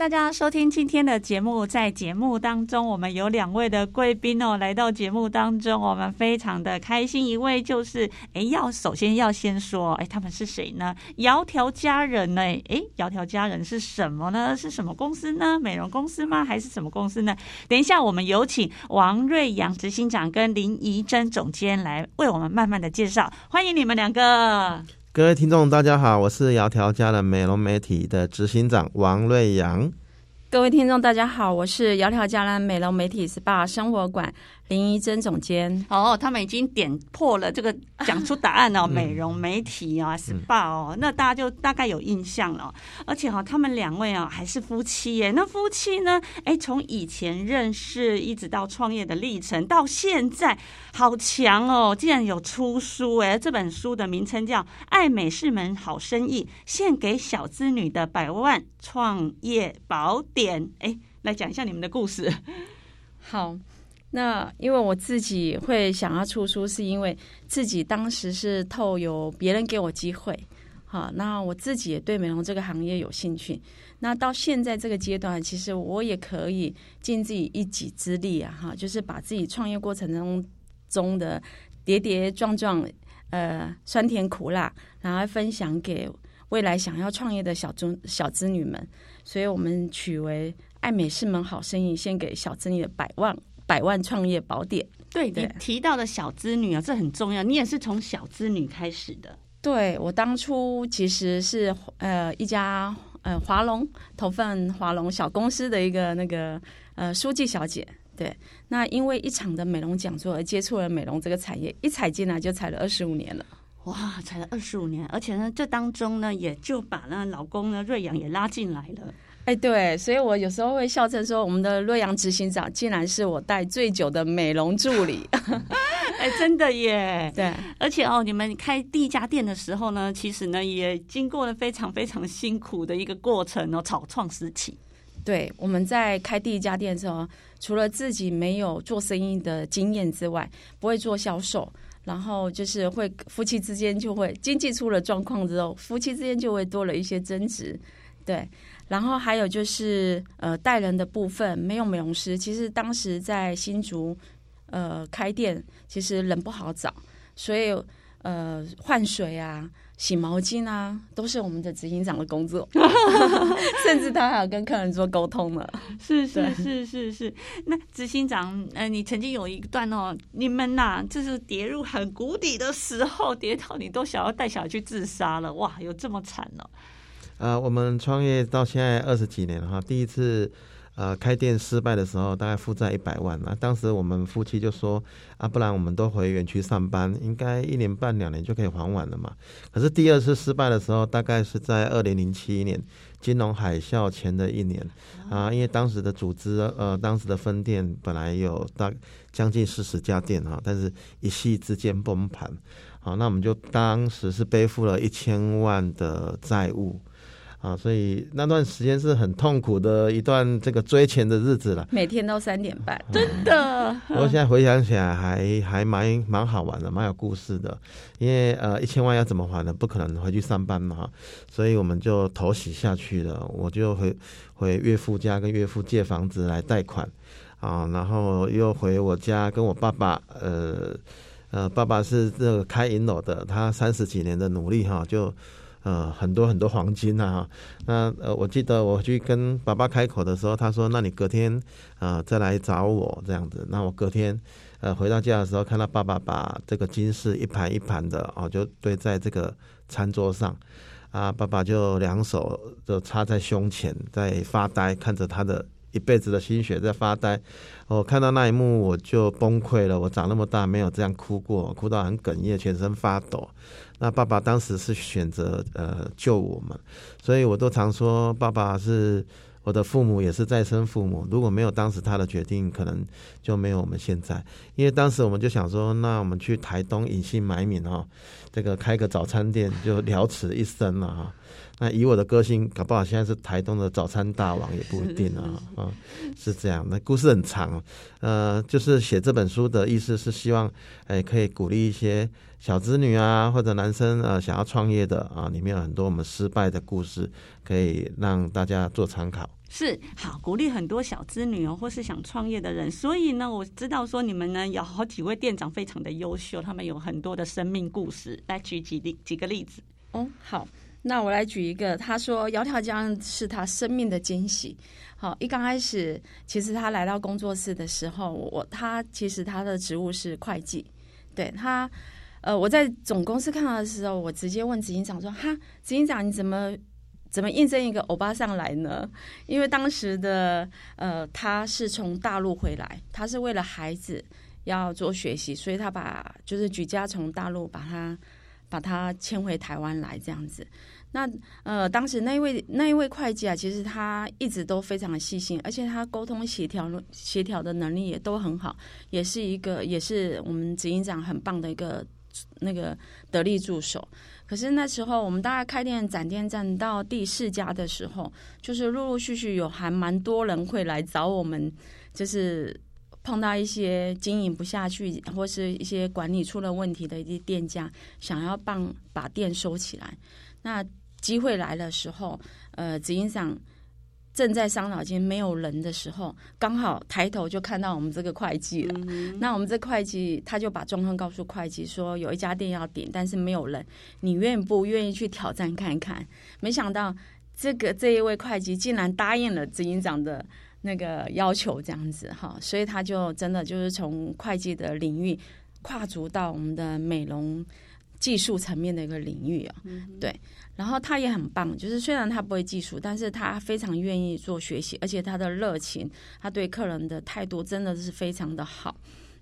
大家收听今天的节目。在节目当中，我们有两位的贵宾哦，来到节目当中，我们非常的开心。一位就是，哎，要首先要先说，哎，他们是谁呢？窈窕佳人呢？哎，窈窕佳人是什么呢？是什么公司呢？美容公司吗？还是什么公司呢？等一下，我们有请王瑞阳执行长跟林怡珍总监来为我们慢慢的介绍。欢迎你们两个。各位听众，大家好，我是窈窕佳人美容美体的执行长王瑞阳。各位听众，大家好，我是窈窕佳人美容美体 SPA 生活馆。林怡珍总监哦，他们已经点破了这个，讲出答案哦，美容媒体啊，SPA 哦，那大家就大概有印象了。而且哈，他们两位啊还是夫妻耶。那夫妻呢？哎，从以前认识一直到创业的历程，到现在好强哦！竟然有出书哎，这本书的名称叫《爱美是门好生意》，献给小资女的百万创业宝典。哎，来讲一下你们的故事。好。那因为我自己会想要出书，是因为自己当时是透有别人给我机会，好，那我自己也对美容这个行业有兴趣。那到现在这个阶段，其实我也可以尽自己一己之力啊，哈，就是把自己创业过程中中的跌跌撞撞，呃，酸甜苦辣，然后分享给未来想要创业的小中小资女们。所以我们取为“爱美是门好生意”，献给小资女的百万。百万创业宝典，对，你提到的小资女啊，这很重要。你也是从小资女开始的。对，我当初其实是呃一家呃华龙投份华龙小公司的一个那个呃书记小姐。对，那因为一场的美容讲座而接触了美容这个产业，一踩进来就踩了二十五年了。哇，踩了二十五年，而且呢，这当中呢，也就把那老公呢瑞阳也拉进来了。哎，对，所以我有时候会笑称说，我们的洛阳执行长竟然是我带最久的美容助理。哎，真的耶！对，而且哦，你们开第一家店的时候呢，其实呢也经过了非常非常辛苦的一个过程哦，草创时期。对，我们在开第一家店的时候，除了自己没有做生意的经验之外，不会做销售，然后就是会夫妻之间就会经济出了状况之后，夫妻之间就会多了一些争执。对。然后还有就是，呃，带人的部分没有美容师。其实当时在新竹，呃，开店其实人不好找，所以呃，换水啊、洗毛巾啊，都是我们的执行长的工作。甚至他还有跟客人做沟通了。是是是是是。那执行长，呃，你曾经有一段哦，你们呐、啊，就是跌入很谷底的时候，跌到你都想要带小孩去自杀了。哇，有这么惨哦？呃，我们创业到现在二十几年了哈，第一次呃开店失败的时候，大概负债一百万。那当时我们夫妻就说啊，不然我们都回园区上班，应该一年半两年就可以还完了嘛。可是第二次失败的时候，大概是在二零零七年金融海啸前的一年啊，因为当时的组织呃，当时的分店本来有大将近四十家店哈，但是一夕之间崩盘。好，那我们就当时是背负了一千万的债务。啊，所以那段时间是很痛苦的一段这个追钱的日子了，每天都三点半，嗯、真的。不过现在回想起来还，还还蛮蛮好玩的，蛮有故事的。因为呃，一千万要怎么还呢？不可能回去上班嘛，所以我们就投洗下去了。我就回回岳父家跟岳父借房子来贷款啊，然后又回我家跟我爸爸，呃呃，爸爸是这个开银楼的，他三十几年的努力哈，就。呃，很多很多黄金呐、啊，那呃，我记得我去跟爸爸开口的时候，他说：“那你隔天呃再来找我这样子。”那我隔天呃回到家的时候，看到爸爸把这个金饰一盘一盘的哦，就堆在这个餐桌上，啊，爸爸就两手就插在胸前，在发呆，看着他的一辈子的心血在发呆。我看到那一幕，我就崩溃了。我长那么大没有这样哭过，哭到很哽咽，全身发抖。那爸爸当时是选择呃救我们，所以我都常说爸爸是我的父母也是再生父母，如果没有当时他的决定，可能就没有我们现在。因为当时我们就想说，那我们去台东隐姓埋名哈，这个开个早餐店就了此一生了哈。那以我的个性，搞不好现在是台东的早餐大王也不一定啊啊，是这样。那故事很长，呃，就是写这本书的意思是希望，哎，可以鼓励一些小子女啊，或者男生呃想要创业的啊，里面有很多我们失败的故事，可以让大家做参考。是好鼓励很多小资女哦，或是想创业的人。所以呢，我知道说你们呢有好几位店长非常的优秀，他们有很多的生命故事，来举几例几个例子。哦，好。那我来举一个，他说窈窕江是他生命的惊喜。好，一刚开始，其实他来到工作室的时候，我他其实他的职务是会计。对他，呃，我在总公司看到的时候，我直接问执行长说：“哈，执行长，你怎么怎么应征一个欧巴桑来呢？”因为当时的呃，他是从大陆回来，他是为了孩子要做学习，所以他把就是举家从大陆把他。把他迁回台湾来这样子，那呃，当时那一位那一位会计啊，其实他一直都非常细心，而且他沟通协调协调的能力也都很好，也是一个也是我们执行长很棒的一个那个得力助手。可是那时候我们大概开店展店站到第四家的时候，就是陆陆续续有还蛮多人会来找我们，就是。碰到一些经营不下去，或是一些管理出了问题的一些店家，想要帮把店收起来。那机会来的时候，呃，执行长正在伤脑筋没有人的时候，刚好抬头就看到我们这个会计了。嗯、那我们这会计他就把状况告诉会计说，有一家店要点，但是没有人，你愿不愿意去挑战看看？没想到这个这一位会计竟然答应了执行长的。那个要求这样子哈，所以他就真的就是从会计的领域跨足到我们的美容技术层面的一个领域啊，嗯、对。然后他也很棒，就是虽然他不会技术，但是他非常愿意做学习，而且他的热情，他对客人的态度真的是非常的好。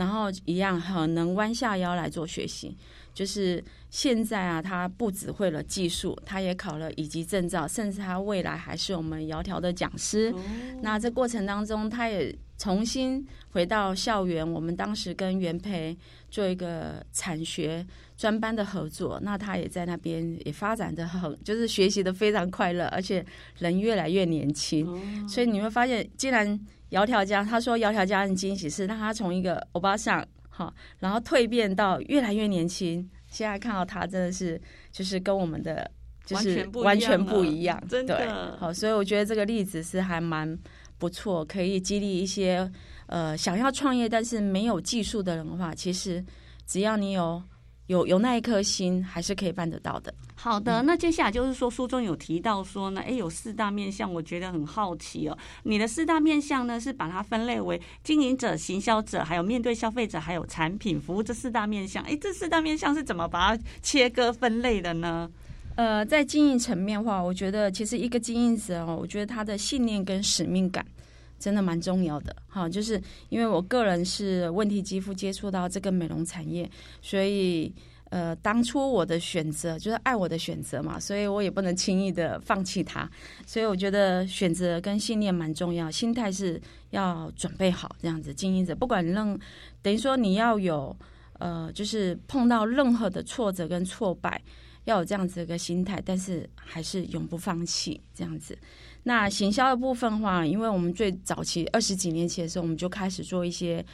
然后一样很能弯下腰来做学习。就是现在啊，他不只会了技术，他也考了乙级证照，甚至他未来还是我们窈窕的讲师。哦、那这过程当中，他也重新回到校园。我们当时跟元培做一个产学专班的合作，那他也在那边也发展的很，就是学习的非常快乐，而且人越来越年轻。哦、所以你会发现，既然窈窕佳，他说窈窕佳人惊喜是让他从一个欧巴桑。好，然后蜕变到越来越年轻。现在看到他真的是，就是跟我们的就是完全不一样，真的。对，好，所以我觉得这个例子是还蛮不错，可以激励一些呃想要创业但是没有技术的人的话，其实只要你有。有有那一颗心，还是可以办得到的。好的，那接下来就是说，书中有提到说呢，哎，有四大面向，我觉得很好奇哦。你的四大面向呢，是把它分类为经营者、行销者，还有面对消费者，还有产品服务这四大面向。哎，这四大面向是怎么把它切割分类的呢？呃，在经营层面的话，我觉得其实一个经营者哦，我觉得他的信念跟使命感。真的蛮重要的，哈，就是因为我个人是问题肌肤接触到这个美容产业，所以呃，当初我的选择就是爱我的选择嘛，所以我也不能轻易的放弃它，所以我觉得选择跟信念蛮重要，心态是要准备好这样子。经营者不管任，等于说你要有呃，就是碰到任何的挫折跟挫败，要有这样子一个心态，但是还是永不放弃这样子。那行销的部分的话，因为我们最早期二十几年前的时候，我们就开始做一些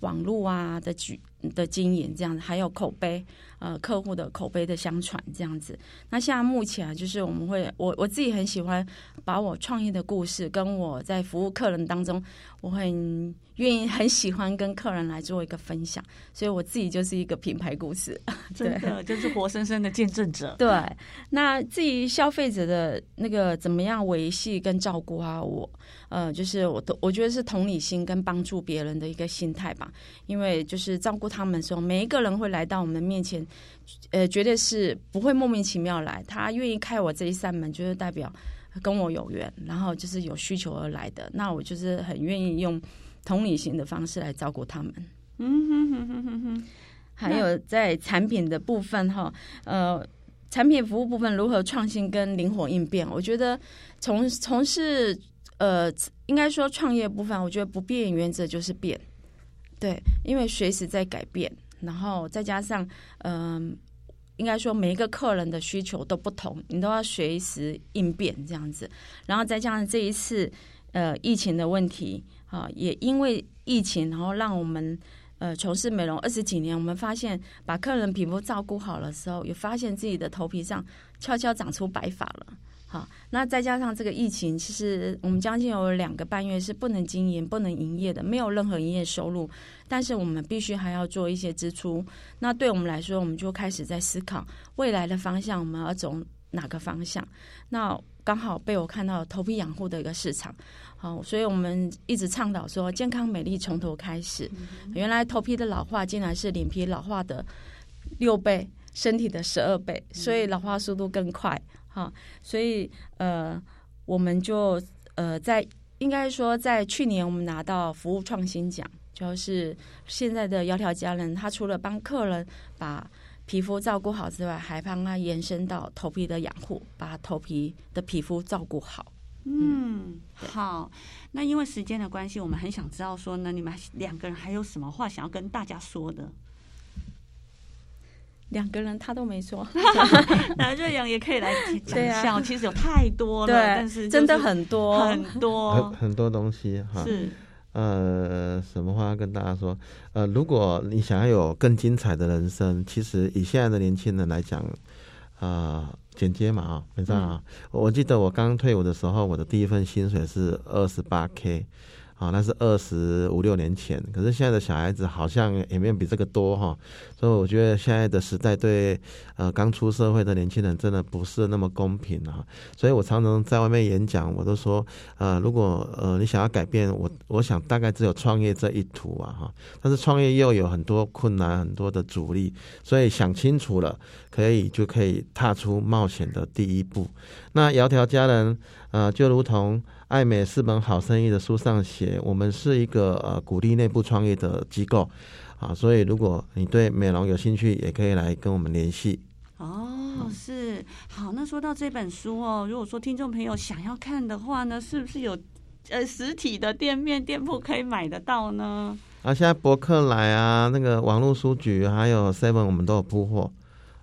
网络啊的举的经营，这样子，还有口碑，呃，客户的口碑的相传这样子。那现在目前啊，就是我们会，我我自己很喜欢把我创业的故事跟我在服务客人当中，我很。愿意很喜欢跟客人来做一个分享，所以我自己就是一个品牌故事，真的就是活生生的见证者。对，那至于消费者的那个怎么样维系跟照顾啊，我呃，就是我我觉得是同理心跟帮助别人的一个心态吧。因为就是照顾他们的时候，每一个人会来到我们面前，呃，绝对是不会莫名其妙来，他愿意开我这一扇门，就是代表跟我有缘，然后就是有需求而来的。那我就是很愿意用。同理心的方式来照顾他们，嗯哼哼哼哼哼。还有在产品的部分哈，呃，产品服务部分如何创新跟灵活应变？我觉得从从事呃，应该说创业部分，我觉得不变原则就是变，对，因为随时在改变，然后再加上，嗯、呃，应该说每一个客人的需求都不同，你都要随时应变这样子，然后再加上这一次，呃，疫情的问题，啊，也因为疫情，然后让我们，呃，从事美容二十几年，我们发现把客人皮肤照顾好了时候，也发现自己的头皮上悄悄长出白发了。好，那再加上这个疫情，其实我们将近有两个半月是不能经营、不能营业的，没有任何营业收入。但是我们必须还要做一些支出。那对我们来说，我们就开始在思考未来的方向，我们要走哪个方向？那刚好被我看到头皮养护的一个市场。好，所以我们一直倡导说，健康美丽从头开始。原来头皮的老化竟然是脸皮老化的六倍，身体的十二倍，所以老化速度更快。好，所以呃，我们就呃，在应该说，在去年我们拿到服务创新奖，就是现在的窈窕佳人，他除了帮客人把皮肤照顾好之外，还帮他延伸到头皮的养护，把头皮的皮肤照顾好。嗯，好，那因为时间的关系，我们很想知道说呢，你们两个人还有什么话想要跟大家说的？两个人他都没说，那瑞阳也可以来讲一下。其实有太多了，但是真的很多很多很很多东西哈。是呃，什么话要跟大家说？呃，如果你想要有更精彩的人生，其实以现在的年轻人来讲，啊、呃，剪接嘛啊，没错啊。我记得我刚退伍的时候，我的第一份薪水是二十八 K。啊，那是二十五六年前，可是现在的小孩子好像也没有比这个多哈，所以我觉得现在的时代对呃刚出社会的年轻人真的不是那么公平啊，所以我常常在外面演讲，我都说呃如果呃你想要改变，我我想大概只有创业这一途啊哈，但是创业又有很多困难，很多的阻力，所以想清楚了，可以就可以踏出冒险的第一步。那窈窕佳人呃就如同。爱美是门好生意的书上写，我们是一个呃鼓励内部创业的机构啊，所以如果你对美容有兴趣，也可以来跟我们联系。哦，是好。那说到这本书哦，如果说听众朋友想要看的话呢，是不是有呃实体的店面店铺可以买得到呢？啊，现在博客来啊，那个网络书局还有 Seven，我们都有铺货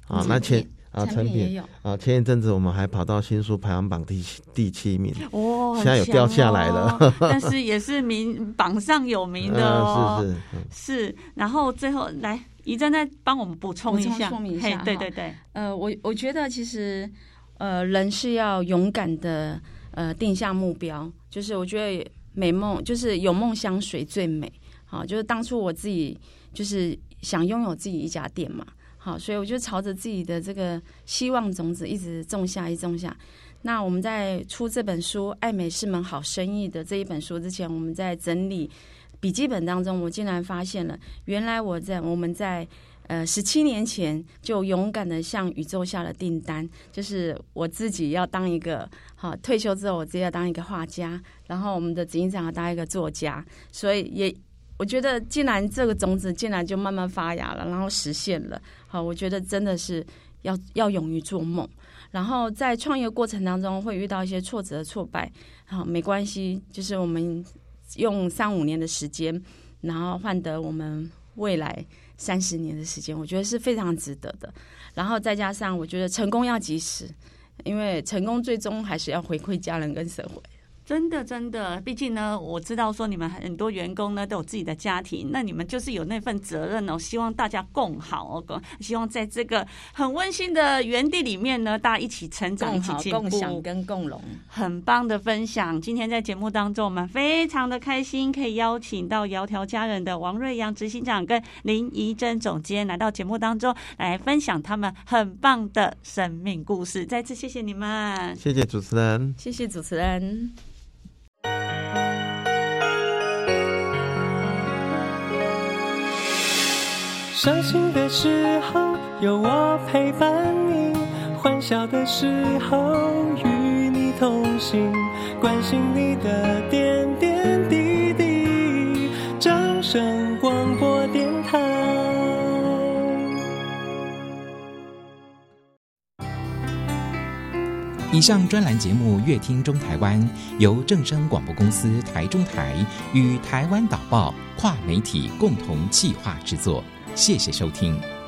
啊。那前。啊，成品，品啊，前一阵子我们还跑到新书排行榜第七第七名，哇、哦，现在有掉下来了，哦、但是也是名榜上有名的哦，呃、是是、嗯、是。然后最后来怡珍再帮我们补充一下，说明一下，对对对，呃，我我觉得其实呃，人是要勇敢的，呃，定下目标，就是我觉得美梦就是有梦相随最美，好，就是当初我自己就是想拥有自己一家店嘛。好，所以我就朝着自己的这个希望种子一直种下，一种下。那我们在出这本书《爱美是门好生意》的这一本书之前，我们在整理笔记本当中，我竟然发现了，原来我在我们在呃十七年前就勇敢的向宇宙下了订单，就是我自己要当一个好退休之后，我自己要当一个画家，然后我们的执行长要当一个作家，所以也。我觉得，竟然这个种子竟然就慢慢发芽了，然后实现了。好，我觉得真的是要要勇于做梦。然后在创业过程当中会遇到一些挫折、挫败，好，没关系，就是我们用三五年的时间，然后换得我们未来三十年的时间，我觉得是非常值得的。然后再加上，我觉得成功要及时，因为成功最终还是要回馈家人跟社会。真的，真的，毕竟呢，我知道说你们很多员工呢都有自己的家庭，那你们就是有那份责任哦，希望大家共好哦，希望在这个很温馨的园地里面呢，大家一起成长，一起进步，共享跟共荣，很棒的分享。今天在节目当中，我们非常的开心，可以邀请到窈窕佳人的王瑞阳执行长跟林怡珍总监来到节目当中来分享他们很棒的生命故事。再次谢谢你们，谢谢主持人，谢谢主持人。伤心的时候有我陪伴你，欢笑的时候与你同行，关心你的点点滴滴。掌声广播电台。以上专栏节目《乐听中台湾》由正声广播公司台中台与台湾导报跨媒体共同企划制作，谢谢收听。